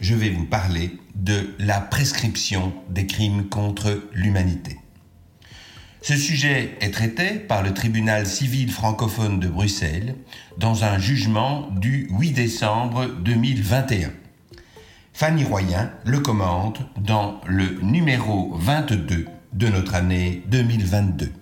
je vais vous parler de la prescription des crimes contre l'humanité. Ce sujet est traité par le tribunal civil francophone de Bruxelles dans un jugement du 8 décembre 2021. Fanny Royen le commente dans le numéro 22 de notre année 2022.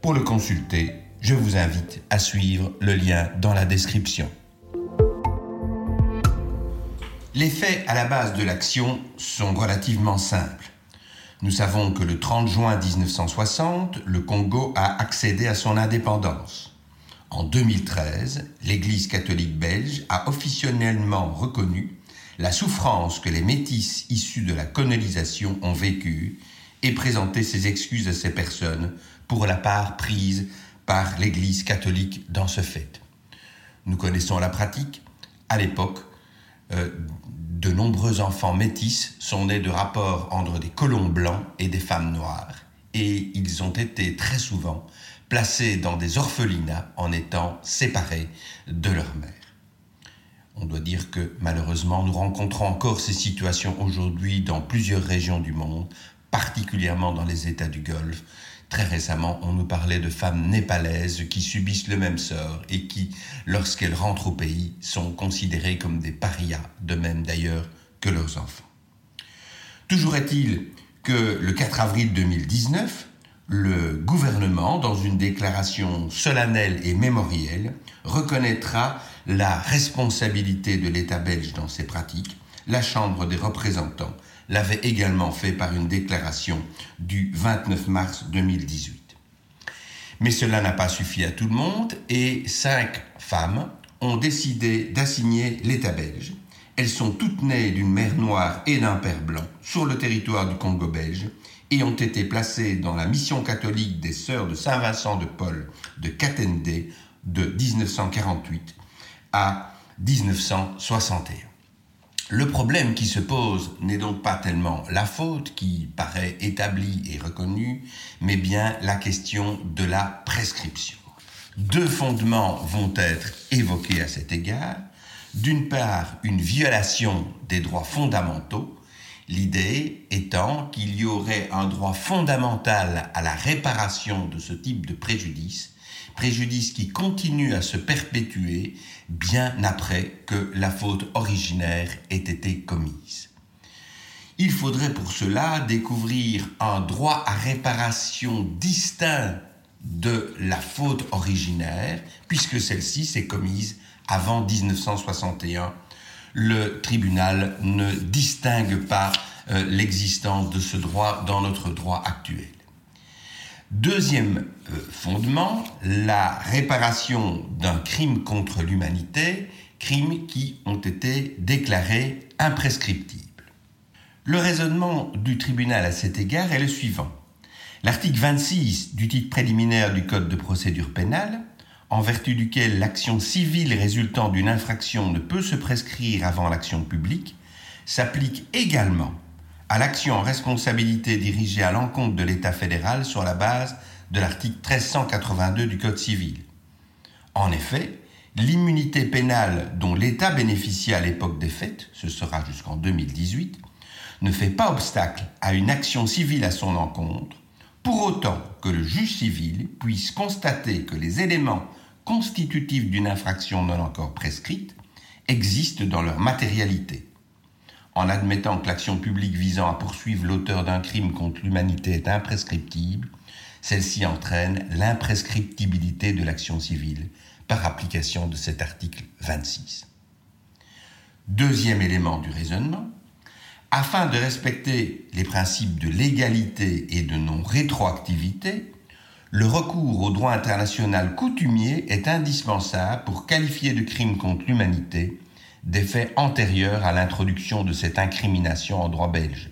Pour le consulter, je vous invite à suivre le lien dans la description. Les faits à la base de l'action sont relativement simples. Nous savons que le 30 juin 1960, le Congo a accédé à son indépendance. En 2013, l'Église catholique belge a officiellement reconnu la souffrance que les métis issus de la colonisation ont vécue et présenté ses excuses à ces personnes pour la part prise par l'Église catholique dans ce fait. Nous connaissons la pratique. À l'époque, de nombreux enfants métis sont nés de rapports entre des colons blancs et des femmes noires, et ils ont été très souvent placés dans des orphelinats en étant séparés de leur mère. On doit dire que malheureusement nous rencontrons encore ces situations aujourd'hui dans plusieurs régions du monde, particulièrement dans les États du Golfe, Très récemment, on nous parlait de femmes népalaises qui subissent le même sort et qui, lorsqu'elles rentrent au pays, sont considérées comme des parias, de même d'ailleurs que leurs enfants. Toujours est-il que le 4 avril 2019, le gouvernement, dans une déclaration solennelle et mémorielle, reconnaîtra la responsabilité de l'État belge dans ces pratiques. La Chambre des représentants l'avait également fait par une déclaration du 29 mars 2018. Mais cela n'a pas suffi à tout le monde et cinq femmes ont décidé d'assigner l'État belge. Elles sont toutes nées d'une mère noire et d'un père blanc sur le territoire du Congo belge et ont été placées dans la mission catholique des Sœurs de Saint-Vincent de Paul de Katende de 1948 à 1961. Le problème qui se pose n'est donc pas tellement la faute qui paraît établie et reconnue, mais bien la question de la prescription. Deux fondements vont être évoqués à cet égard. D'une part, une violation des droits fondamentaux, l'idée étant qu'il y aurait un droit fondamental à la réparation de ce type de préjudice préjudice qui continue à se perpétuer bien après que la faute originaire ait été commise. Il faudrait pour cela découvrir un droit à réparation distinct de la faute originaire, puisque celle-ci s'est commise avant 1961. Le tribunal ne distingue pas euh, l'existence de ce droit dans notre droit actuel. Deuxième euh, fondement, la réparation d'un crime contre l'humanité, crimes qui ont été déclarés imprescriptibles. Le raisonnement du tribunal à cet égard est le suivant. L'article 26 du titre préliminaire du Code de procédure pénale, en vertu duquel l'action civile résultant d'une infraction ne peut se prescrire avant l'action publique, s'applique également à l'action en responsabilité dirigée à l'encontre de l'État fédéral sur la base de l'article 1382 du Code civil. En effet, l'immunité pénale dont l'État bénéficiait à l'époque des faits, ce sera jusqu'en 2018, ne fait pas obstacle à une action civile à son encontre, pour autant que le juge civil puisse constater que les éléments constitutifs d'une infraction non encore prescrite existent dans leur matérialité en admettant que l'action publique visant à poursuivre l'auteur d'un crime contre l'humanité est imprescriptible, celle-ci entraîne l'imprescriptibilité de l'action civile par application de cet article 26. Deuxième élément du raisonnement, afin de respecter les principes de légalité et de non-rétroactivité, le recours au droit international coutumier est indispensable pour qualifier de crime contre l'humanité des faits antérieurs à l'introduction de cette incrimination en droit belge,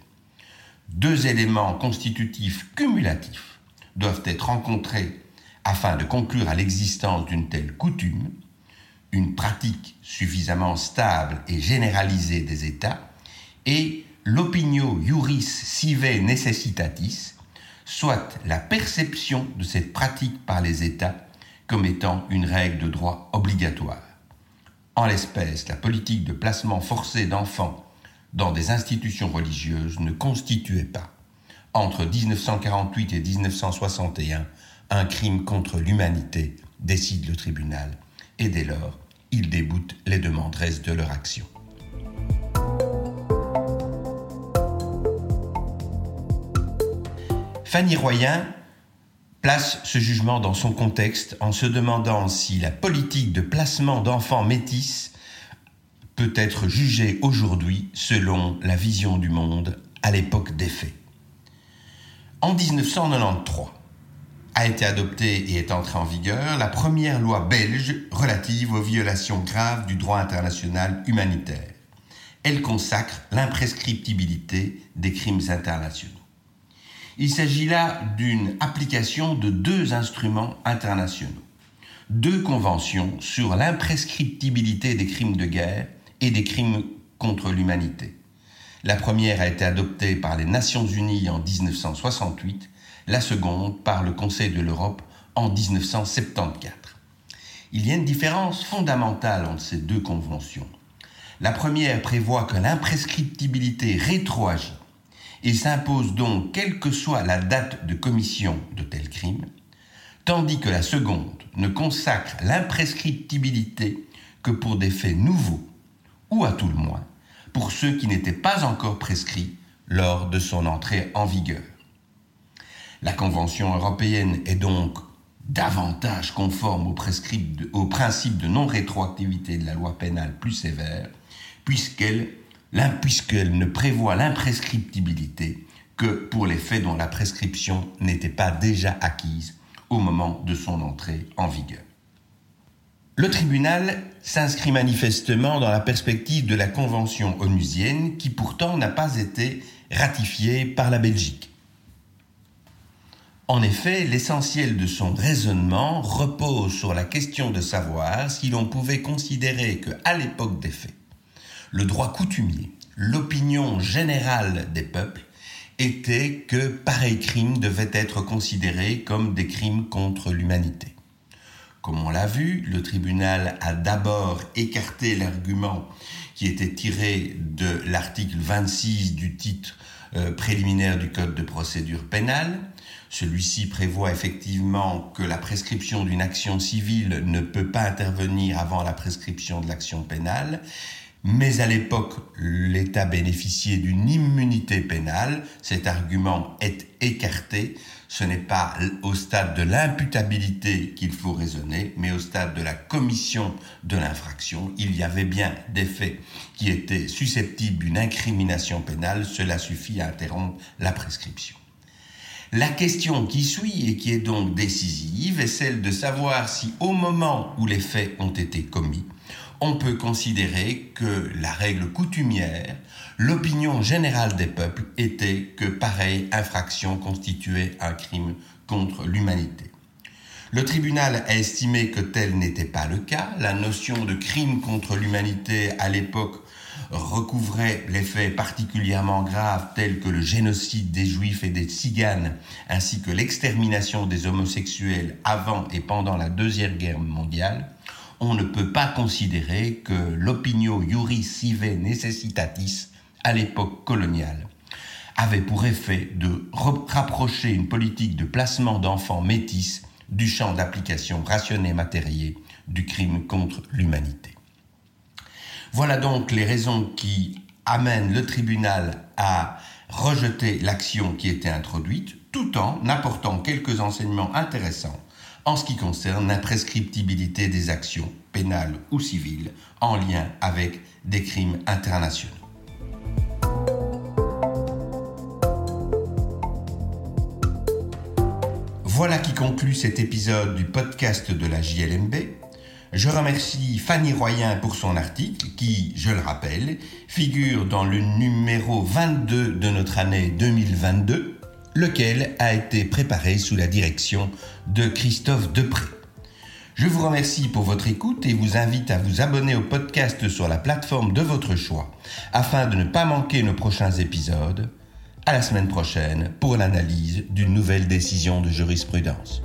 deux éléments constitutifs cumulatifs doivent être rencontrés afin de conclure à l'existence d'une telle coutume, une pratique suffisamment stable et généralisée des États, et l'opinio juris sive necessitatis, soit la perception de cette pratique par les États comme étant une règle de droit obligatoire. En l'espèce, la politique de placement forcé d'enfants dans des institutions religieuses ne constituait pas, entre 1948 et 1961, un crime contre l'humanité, décide le tribunal, et dès lors, il déboute les demanderesses de leur action. Fanny Royen place ce jugement dans son contexte en se demandant si la politique de placement d'enfants métis peut être jugée aujourd'hui selon la vision du monde à l'époque des faits. En 1993, a été adoptée et est entrée en vigueur la première loi belge relative aux violations graves du droit international humanitaire. Elle consacre l'imprescriptibilité des crimes internationaux. Il s'agit là d'une application de deux instruments internationaux, deux conventions sur l'imprescriptibilité des crimes de guerre et des crimes contre l'humanité. La première a été adoptée par les Nations Unies en 1968 la seconde par le Conseil de l'Europe en 1974. Il y a une différence fondamentale entre ces deux conventions. La première prévoit que l'imprescriptibilité rétroagit et s'impose donc quelle que soit la date de commission de tel crime, tandis que la seconde ne consacre l'imprescriptibilité que pour des faits nouveaux, ou à tout le moins pour ceux qui n'étaient pas encore prescrits lors de son entrée en vigueur. La Convention européenne est donc davantage conforme au, principe de non-rétroactivité de la loi pénale plus sévère, puisqu'elle puisqu'elle ne prévoit l'imprescriptibilité que pour les faits dont la prescription n'était pas déjà acquise au moment de son entrée en vigueur. Le tribunal s'inscrit manifestement dans la perspective de la Convention onusienne qui pourtant n'a pas été ratifiée par la Belgique. En effet, l'essentiel de son raisonnement repose sur la question de savoir si l'on pouvait considérer que, à l'époque des faits, le droit coutumier, l'opinion générale des peuples, était que pareils crimes devaient être considérés comme des crimes contre l'humanité. Comme on l'a vu, le tribunal a d'abord écarté l'argument qui était tiré de l'article 26 du titre euh, préliminaire du Code de procédure pénale, celui-ci prévoit effectivement que la prescription d'une action civile ne peut pas intervenir avant la prescription de l'action pénale, mais à l'époque, l'État bénéficiait d'une immunité pénale. Cet argument est écarté. Ce n'est pas au stade de l'imputabilité qu'il faut raisonner, mais au stade de la commission de l'infraction. Il y avait bien des faits qui étaient susceptibles d'une incrimination pénale. Cela suffit à interrompre la prescription. La question qui suit et qui est donc décisive est celle de savoir si au moment où les faits ont été commis, on peut considérer que la règle coutumière, l'opinion générale des peuples était que pareille infraction constituait un crime contre l'humanité. Le tribunal a estimé que tel n'était pas le cas. La notion de crime contre l'humanité à l'époque recouvrait les faits particulièrement graves tels que le génocide des juifs et des tziganes, ainsi que l'extermination des homosexuels avant et pendant la Deuxième Guerre mondiale, on ne peut pas considérer que l'opinio iuris sive necessitatis à l'époque coloniale avait pour effet de rapprocher une politique de placement d'enfants métis du champ d'application rationné matériel du crime contre l'humanité. Voilà donc les raisons qui amènent le tribunal à rejeter l'action qui était introduite, tout en apportant quelques enseignements intéressants en ce qui concerne l'imprescriptibilité des actions pénales ou civiles en lien avec des crimes internationaux. Voilà qui conclut cet épisode du podcast de la JLMB. Je remercie Fanny Royen pour son article qui, je le rappelle, figure dans le numéro 22 de notre année 2022, lequel a été préparé sous la direction de Christophe Depré. Je vous remercie pour votre écoute et vous invite à vous abonner au podcast sur la plateforme de votre choix afin de ne pas manquer nos prochains épisodes. À la semaine prochaine pour l'analyse d'une nouvelle décision de jurisprudence.